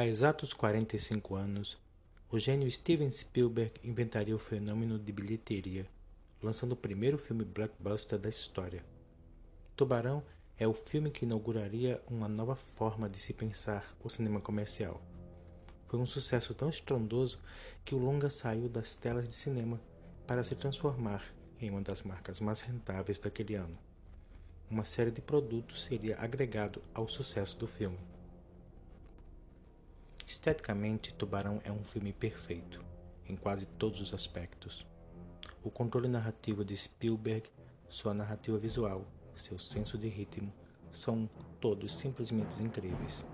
Há exatos 45 anos, o gênio Steven Spielberg inventaria o fenômeno de bilheteria, lançando o primeiro filme blockbuster da história. Tubarão é o filme que inauguraria uma nova forma de se pensar o cinema comercial. Foi um sucesso tão estrondoso que o longa saiu das telas de cinema para se transformar em uma das marcas mais rentáveis daquele ano. Uma série de produtos seria agregado ao sucesso do filme. Esteticamente, Tubarão é um filme perfeito, em quase todos os aspectos. O controle narrativo de Spielberg, sua narrativa visual, seu senso de ritmo, são todos simplesmente incríveis.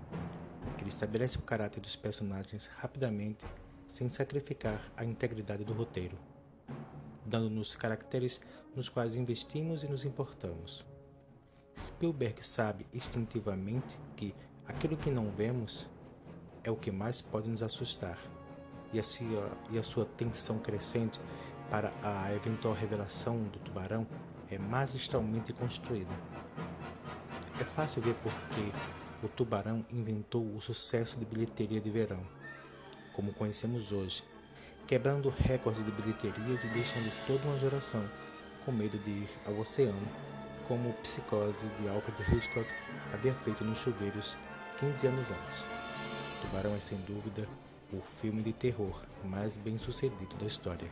Ele estabelece o caráter dos personagens rapidamente, sem sacrificar a integridade do roteiro, dando-nos caracteres nos quais investimos e nos importamos. Spielberg sabe instintivamente que aquilo que não vemos é o que mais pode nos assustar, e a sua, e a sua tensão crescente para a eventual revelação do tubarão é magistralmente construída. É fácil ver porque o tubarão inventou o sucesso de bilheteria de verão, como conhecemos hoje, quebrando recordes de bilheterias e deixando toda uma geração com medo de ir ao oceano, como Psicose de Alfred Hitchcock havia feito nos chuveiros 15 anos antes. Tubarão é sem dúvida o filme de terror mais bem sucedido da história.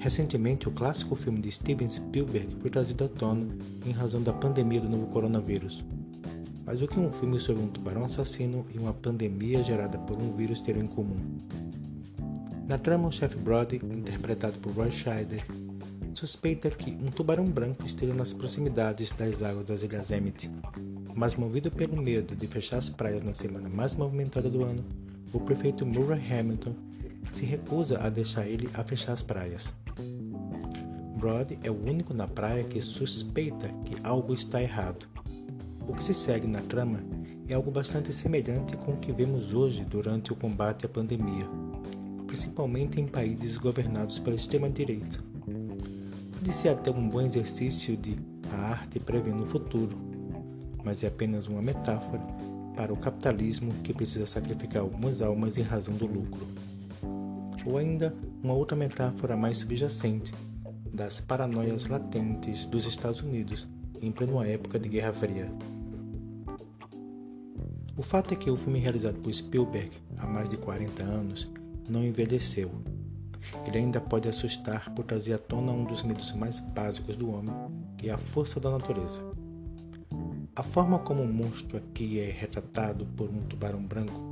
Recentemente, o clássico filme de Steven Spielberg foi trazido à tona em razão da pandemia do novo coronavírus. Mas o que um filme sobre um tubarão assassino e uma pandemia gerada por um vírus teriam em comum? Na trama, o chefe Brody, interpretado por Roy Scheider, suspeita que um tubarão branco esteja nas proximidades das águas das Ilhas Emmett, mas movido pelo medo de fechar as praias na semana mais movimentada do ano, o prefeito Murray Hamilton se recusa a deixar ele a fechar as praias. Brody é o único na praia que suspeita que algo está errado. O que se segue na trama é algo bastante semelhante com o que vemos hoje durante o combate à pandemia principalmente em países governados pela extrema-direita. Pode ser até um bom exercício de a arte prevendo o futuro, mas é apenas uma metáfora para o capitalismo que precisa sacrificar algumas almas em razão do lucro. Ou ainda uma outra metáfora mais subjacente das paranoias latentes dos Estados Unidos em plena época de Guerra Fria. O fato é que o filme realizado por Spielberg há mais de 40 anos não envelheceu. Ele ainda pode assustar por trazer à tona um dos medos mais básicos do homem, que é a força da natureza. A forma como o monstro aqui é retratado por um tubarão branco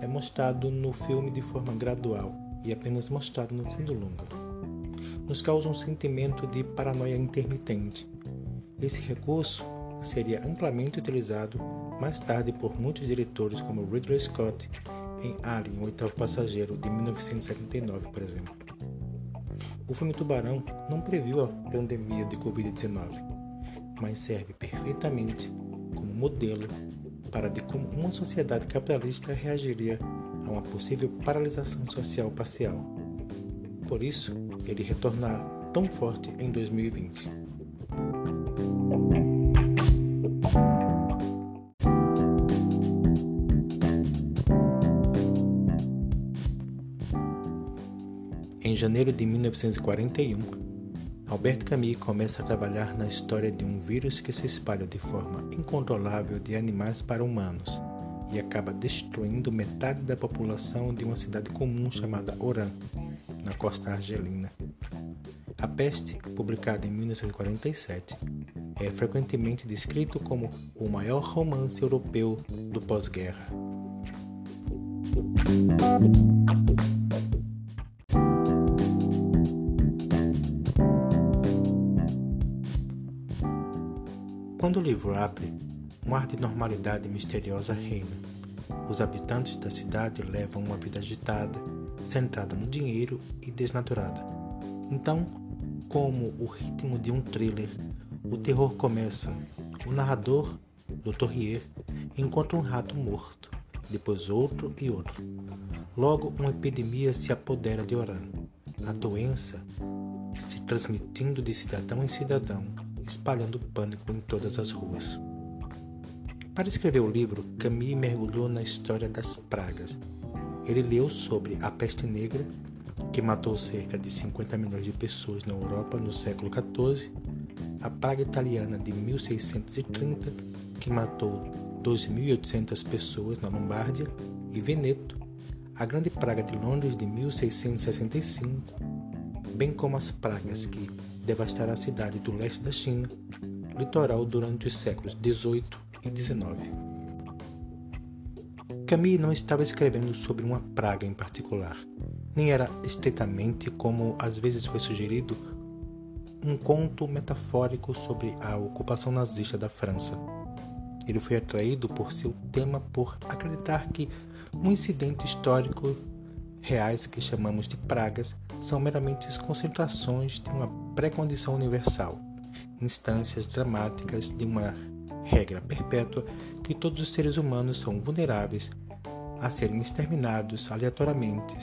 é mostrado no filme de forma gradual e apenas mostrado no fim do longa. Nos causa um sentimento de paranoia intermitente. Esse recurso seria amplamente utilizado mais tarde por muitos diretores como Ridley Scott em Alien, o oitavo passageiro, de 1979, por exemplo. O filme Tubarão não previu a pandemia de Covid-19, mas serve perfeitamente como modelo para de como uma sociedade capitalista reagiria a uma possível paralisação social parcial. Por isso, ele retornar tão forte em 2020. Em janeiro de 1941, Albert Camus começa a trabalhar na história de um vírus que se espalha de forma incontrolável de animais para humanos e acaba destruindo metade da população de uma cidade comum chamada Oran, na costa argelina. A Peste, publicada em 1947, é frequentemente descrito como o maior romance europeu do pós-guerra. Quando o livro abre, um ar de normalidade misteriosa reina. Os habitantes da cidade levam uma vida agitada, centrada no dinheiro e desnaturada. Então, como o ritmo de um thriller, o terror começa. O narrador, Dr. Rier, encontra um rato morto, depois outro e outro. Logo, uma epidemia se apodera de Oran. A doença se transmitindo de cidadão em cidadão, espalhando pânico em todas as ruas. Para escrever o livro, Camille mergulhou na história das pragas. Ele leu sobre a peste negra, que matou cerca de 50 milhões de pessoas na Europa no século XIV, a praga italiana de 1630, que matou 2.800 pessoas na Lombardia, e Veneto, a grande praga de Londres de 1665, bem como as pragas que devastaram a cidade do leste da China, litoral durante os séculos 18 e 19. Camille não estava escrevendo sobre uma praga em particular, nem era estritamente, como às vezes foi sugerido, um conto metafórico sobre a ocupação nazista da França. Ele foi atraído por seu tema por acreditar que um incidente histórico reais que chamamos de pragas são meramente concentrações de uma pré-condição universal, instâncias dramáticas de uma regra perpétua que todos os seres humanos são vulneráveis a serem exterminados aleatoriamente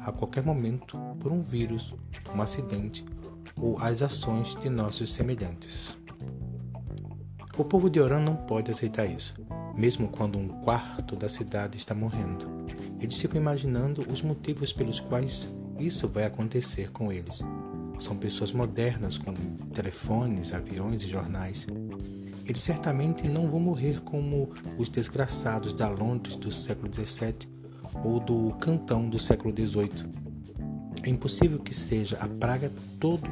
a qualquer momento por um vírus, um acidente ou as ações de nossos semelhantes. O povo de Oran não pode aceitar isso, mesmo quando um quarto da cidade está morrendo. Eles ficam imaginando os motivos pelos quais isso vai acontecer com eles. São pessoas modernas com telefones, aviões e jornais eles certamente não vão morrer como os desgraçados da Londres do século XVII ou do Cantão do século XVIII. É impossível que seja a praga, todo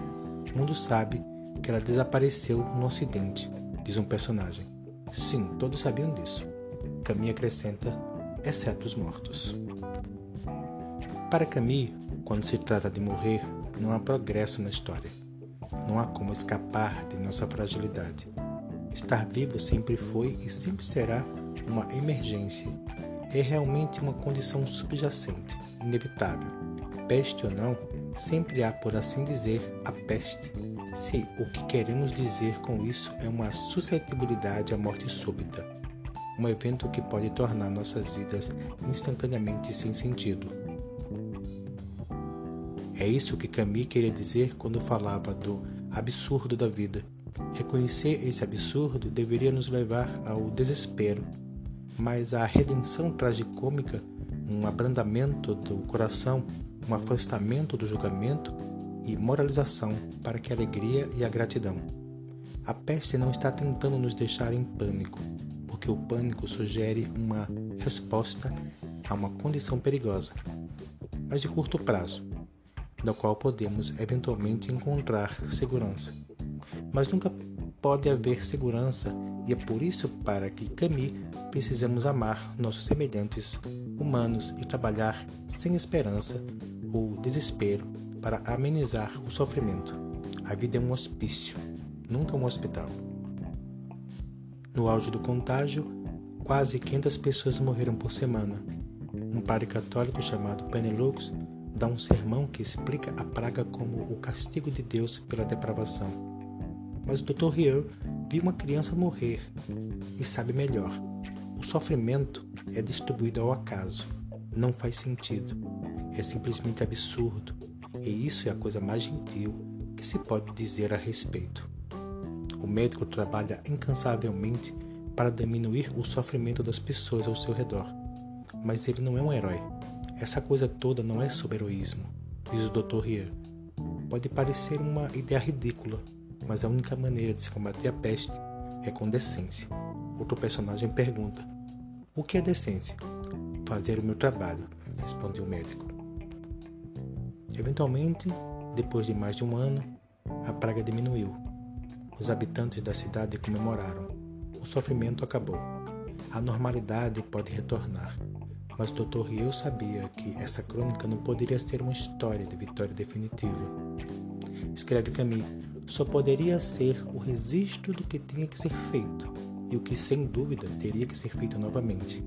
mundo sabe que ela desapareceu no Ocidente, diz um personagem. Sim, todos sabiam disso. Camille acrescenta, exceto os mortos. Para Camille, quando se trata de morrer, não há progresso na história. Não há como escapar de nossa fragilidade. Estar vivo sempre foi e sempre será uma emergência. É realmente uma condição subjacente, inevitável. Peste ou não, sempre há, por assim dizer, a peste. Se o que queremos dizer com isso é uma suscetibilidade à morte súbita, um evento que pode tornar nossas vidas instantaneamente sem sentido. É isso que Camille queria dizer quando falava do absurdo da vida Reconhecer esse absurdo deveria nos levar ao desespero, mas a redenção tragicômica, um abrandamento do coração, um afastamento do julgamento e moralização para que a alegria e a gratidão. A peste não está tentando nos deixar em pânico, porque o pânico sugere uma resposta a uma condição perigosa, mas de curto prazo, da qual podemos eventualmente encontrar segurança mas nunca pode haver segurança e é por isso para que Camille precisamos amar nossos semelhantes humanos e trabalhar sem esperança ou desespero para amenizar o sofrimento. A vida é um hospício, nunca um hospital. No auge do contágio, quase 500 pessoas morreram por semana. Um padre católico chamado Penelux dá um sermão que explica a praga como o castigo de Deus pela depravação mas o Dr. Rieur viu uma criança morrer e sabe melhor. O sofrimento é distribuído ao acaso. Não faz sentido. É simplesmente absurdo. E isso é a coisa mais gentil que se pode dizer a respeito. O médico trabalha incansavelmente para diminuir o sofrimento das pessoas ao seu redor. Mas ele não é um herói. Essa coisa toda não é sobre heroísmo, diz o Dr. Rieur. Pode parecer uma ideia ridícula, mas a única maneira de se combater a peste é com decência. Outro personagem pergunta: O que é decência? Fazer o meu trabalho, respondeu o médico. Eventualmente, depois de mais de um ano, a praga diminuiu. Os habitantes da cidade comemoraram. O sofrimento acabou. A normalidade pode retornar. Mas o Dr. Rio sabia que essa crônica não poderia ser uma história de vitória definitiva. Escreve Camille só poderia ser o registro do que tinha que ser feito e o que sem dúvida teria que ser feito novamente.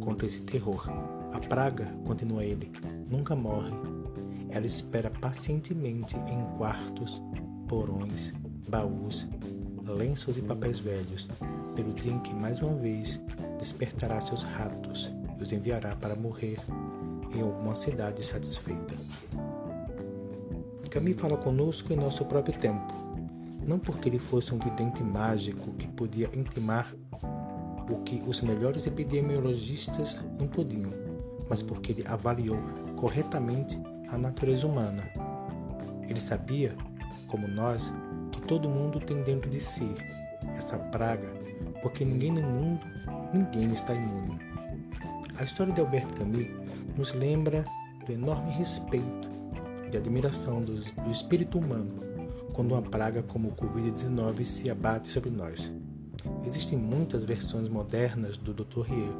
Contra esse terror, a praga, continua ele, nunca morre. Ela espera pacientemente em quartos, porões, baús, lenços e papéis velhos, pelo dia em que mais uma vez despertará seus ratos e os enviará para morrer em alguma cidade satisfeita. Camus fala conosco em nosso próprio tempo, não porque ele fosse um vidente mágico que podia intimar o que os melhores epidemiologistas não podiam, mas porque ele avaliou corretamente a natureza humana. Ele sabia, como nós, que todo mundo tem dentro de si essa praga, porque ninguém no mundo, ninguém está imune. A história de Albert Camus nos lembra do enorme respeito e admiração do, do espírito humano quando uma praga como o Covid-19 se abate sobre nós. Existem muitas versões modernas do Dr. Rie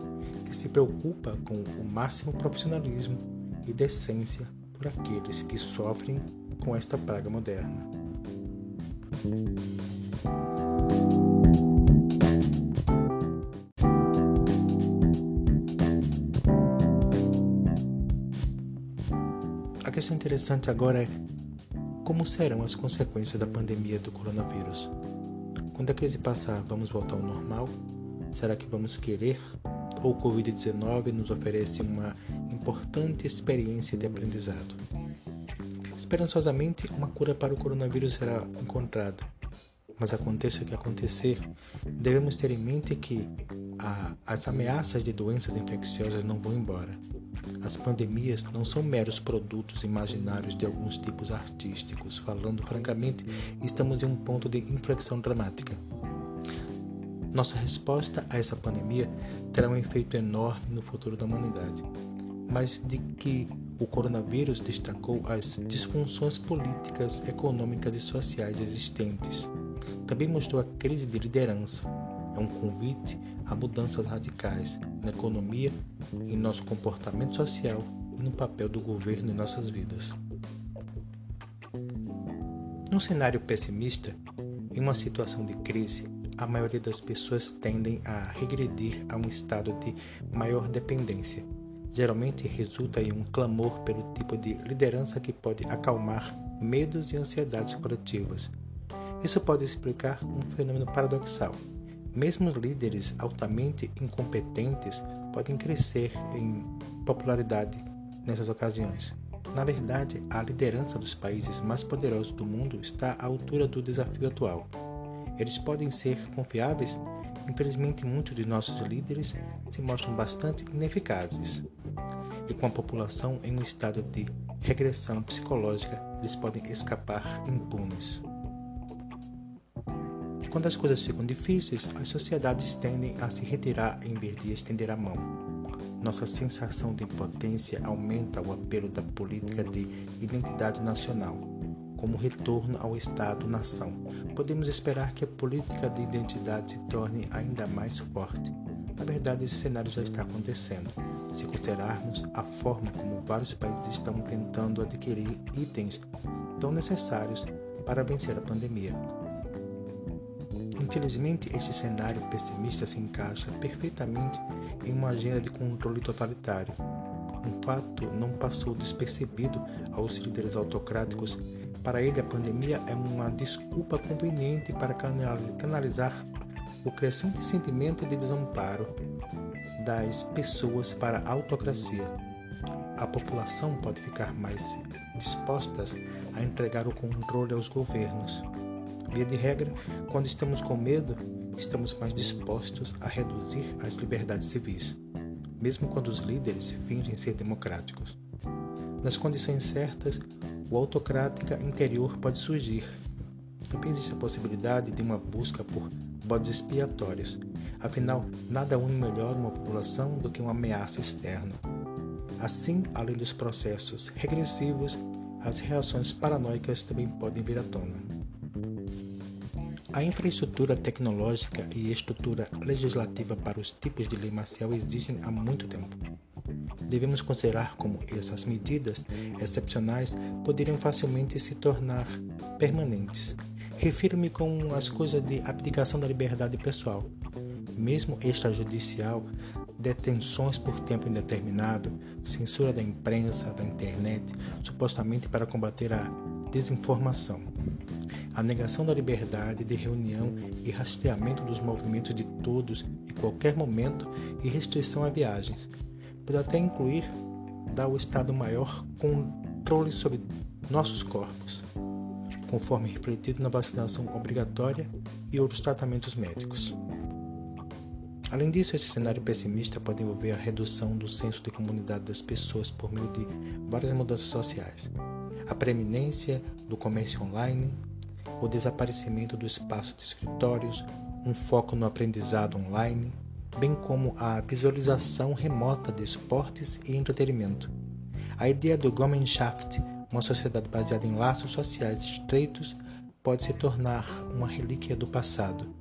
que se preocupa com o máximo profissionalismo e decência por aqueles que sofrem com esta praga moderna. Interessante agora é como serão as consequências da pandemia do coronavírus? Quando a crise passar, vamos voltar ao normal? Será que vamos querer? Ou o Covid-19 nos oferece uma importante experiência de aprendizado? Esperançosamente, uma cura para o coronavírus será encontrada. Mas aconteça o que acontecer, devemos ter em mente que a, as ameaças de doenças infecciosas não vão embora as pandemias não são meros produtos imaginários de alguns tipos artísticos. Falando francamente, estamos em um ponto de inflexão dramática. Nossa resposta a essa pandemia terá um efeito enorme no futuro da humanidade, mas de que o coronavírus destacou as disfunções políticas, econômicas e sociais existentes. Também mostrou a crise de liderança. É um convite a mudanças radicais na economia, em nosso comportamento social e no papel do governo em nossas vidas. Num cenário pessimista, em uma situação de crise, a maioria das pessoas tendem a regredir a um estado de maior dependência. Geralmente resulta em um clamor pelo tipo de liderança que pode acalmar medos e ansiedades coletivas. Isso pode explicar um fenômeno paradoxal mesmo líderes altamente incompetentes podem crescer em popularidade nessas ocasiões. Na verdade, a liderança dos países mais poderosos do mundo está à altura do desafio atual. Eles podem ser confiáveis? Infelizmente, muitos de nossos líderes se mostram bastante ineficazes. E com a população em um estado de regressão psicológica, eles podem escapar impunes. Quando as coisas ficam difíceis, as sociedades tendem a se retirar em vez de estender a mão. Nossa sensação de impotência aumenta o apelo da política de identidade nacional, como retorno ao Estado-nação. Podemos esperar que a política de identidade se torne ainda mais forte. Na verdade, esse cenário já está acontecendo. Se considerarmos a forma como vários países estão tentando adquirir itens tão necessários para vencer a pandemia. Infelizmente, este cenário pessimista se encaixa perfeitamente em uma agenda de controle totalitário. Um fato não passou despercebido aos líderes autocráticos. Para ele, a pandemia é uma desculpa conveniente para canalizar o crescente sentimento de desamparo das pessoas para a autocracia. A população pode ficar mais dispostas a entregar o controle aos governos. Via de regra, quando estamos com medo, estamos mais dispostos a reduzir as liberdades civis, mesmo quando os líderes fingem ser democráticos. Nas condições certas, o autocrática interior pode surgir. Também existe a possibilidade de uma busca por bodes expiatórios. Afinal, nada une melhor uma população do que uma ameaça externa. Assim, além dos processos regressivos, as reações paranoicas também podem vir à tona. A infraestrutura tecnológica e estrutura legislativa para os tipos de lei marcial existem há muito tempo. Devemos considerar como essas medidas excepcionais poderiam facilmente se tornar permanentes. Refiro-me com as coisas de abdicação da liberdade pessoal, mesmo extrajudicial, detenções por tempo indeterminado, censura da imprensa, da internet, supostamente para combater a desinformação a negação da liberdade de reunião e rastreamento dos movimentos de todos e qualquer momento e restrição a viagens. Pode até incluir dar ao Estado maior controle sobre nossos corpos, conforme refletido na vacinação obrigatória e outros tratamentos médicos. Além disso, esse cenário pessimista pode envolver a redução do senso de comunidade das pessoas por meio de várias mudanças sociais, a preeminência do comércio online, o desaparecimento do espaço de escritórios, um foco no aprendizado online, bem como a visualização remota de esportes e entretenimento. A ideia do Gemeinschaft, uma sociedade baseada em laços sociais estreitos, pode se tornar uma relíquia do passado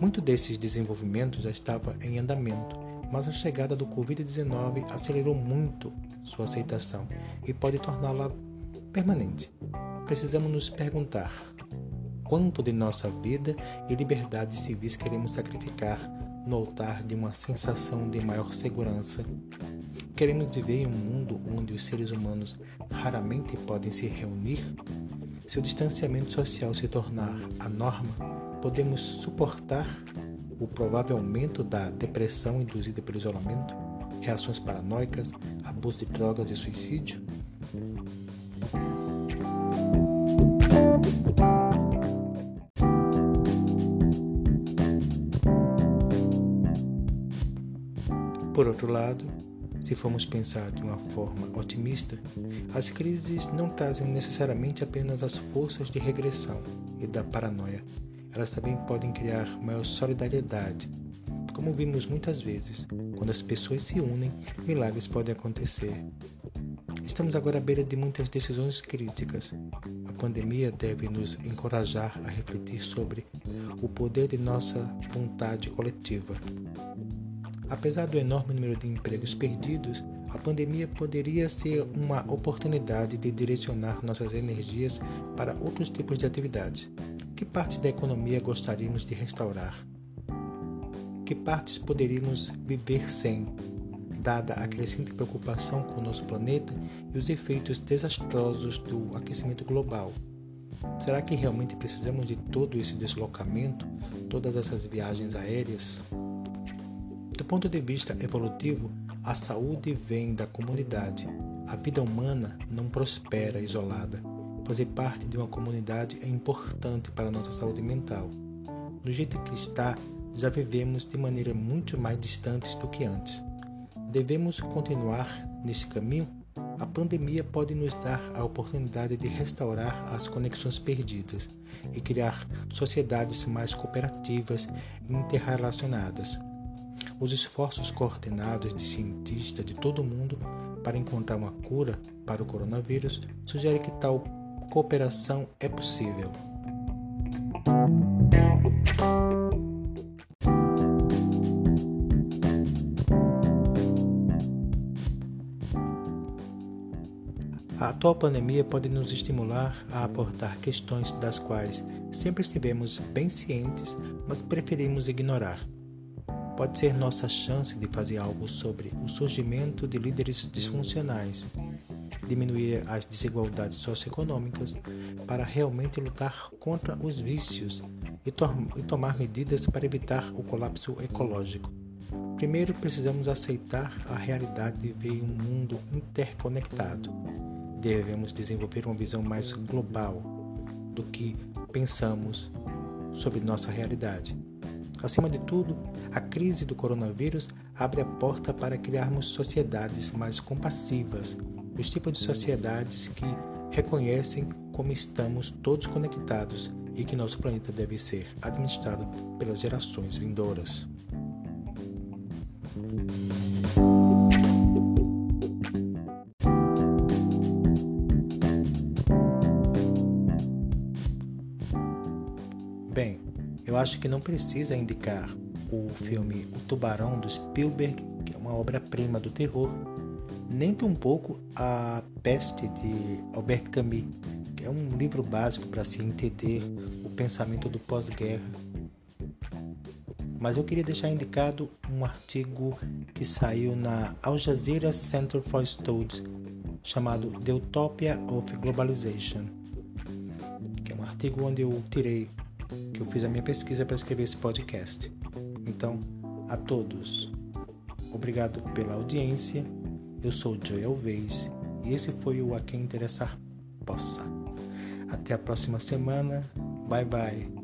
muito desses desenvolvimentos já estava em andamento, mas a chegada do Covid-19 acelerou muito sua aceitação e pode torná-la permanente. Precisamos nos perguntar quanto de nossa vida e liberdades civis queremos sacrificar no altar de uma sensação de maior segurança. Queremos viver em um mundo onde os seres humanos raramente podem se reunir? Se o distanciamento social se tornar a norma, podemos suportar o provável aumento da depressão induzida pelo isolamento, reações paranoicas, abuso de drogas e suicídio? Por outro lado, se formos pensar de uma forma otimista, as crises não trazem necessariamente apenas as forças de regressão e da paranoia, elas também podem criar maior solidariedade. Como vimos muitas vezes, quando as pessoas se unem, milagres podem acontecer. Estamos agora à beira de muitas decisões críticas. A pandemia deve nos encorajar a refletir sobre o poder de nossa vontade coletiva. Apesar do enorme número de empregos perdidos, a pandemia poderia ser uma oportunidade de direcionar nossas energias para outros tipos de atividades. Que partes da economia gostaríamos de restaurar? Que partes poderíamos viver sem, dada a crescente preocupação com o nosso planeta e os efeitos desastrosos do aquecimento global? Será que realmente precisamos de todo esse deslocamento, todas essas viagens aéreas? Do ponto de vista evolutivo, a saúde vem da comunidade. A vida humana não prospera isolada. Fazer parte de uma comunidade é importante para a nossa saúde mental. Do jeito que está, já vivemos de maneira muito mais distante do que antes. Devemos continuar nesse caminho? A pandemia pode nos dar a oportunidade de restaurar as conexões perdidas e criar sociedades mais cooperativas e interrelacionadas. Os esforços coordenados de cientistas de todo o mundo para encontrar uma cura para o coronavírus sugerem que tal cooperação é possível. Atual pandemia pode nos estimular a abordar questões das quais sempre estivemos bem cientes, mas preferimos ignorar. Pode ser nossa chance de fazer algo sobre o surgimento de líderes disfuncionais diminuir as desigualdades socioeconômicas, para realmente lutar contra os vícios e, to e tomar medidas para evitar o colapso ecológico. Primeiro, precisamos aceitar a realidade de ver um mundo interconectado. Devemos desenvolver uma visão mais global do que pensamos sobre nossa realidade. Acima de tudo, a crise do coronavírus abre a porta para criarmos sociedades mais compassivas os tipos de sociedades que reconhecem como estamos todos conectados e que nosso planeta deve ser administrado pelas gerações vindouras. Acho que não precisa indicar o filme O Tubarão do Spielberg, que é uma obra-prima do terror, nem tampouco A Peste de Albert Camus, que é um livro básico para se entender o pensamento do pós-guerra. Mas eu queria deixar indicado um artigo que saiu na Al Jazeera Center for Studies, chamado The Utopia of Globalization, que é um artigo onde eu tirei, que eu fiz a minha pesquisa para escrever esse podcast. Então, a todos, obrigado pela audiência eu sou Joel Vez e esse foi o A Quem Interessar possa. Até a próxima semana. Bye bye.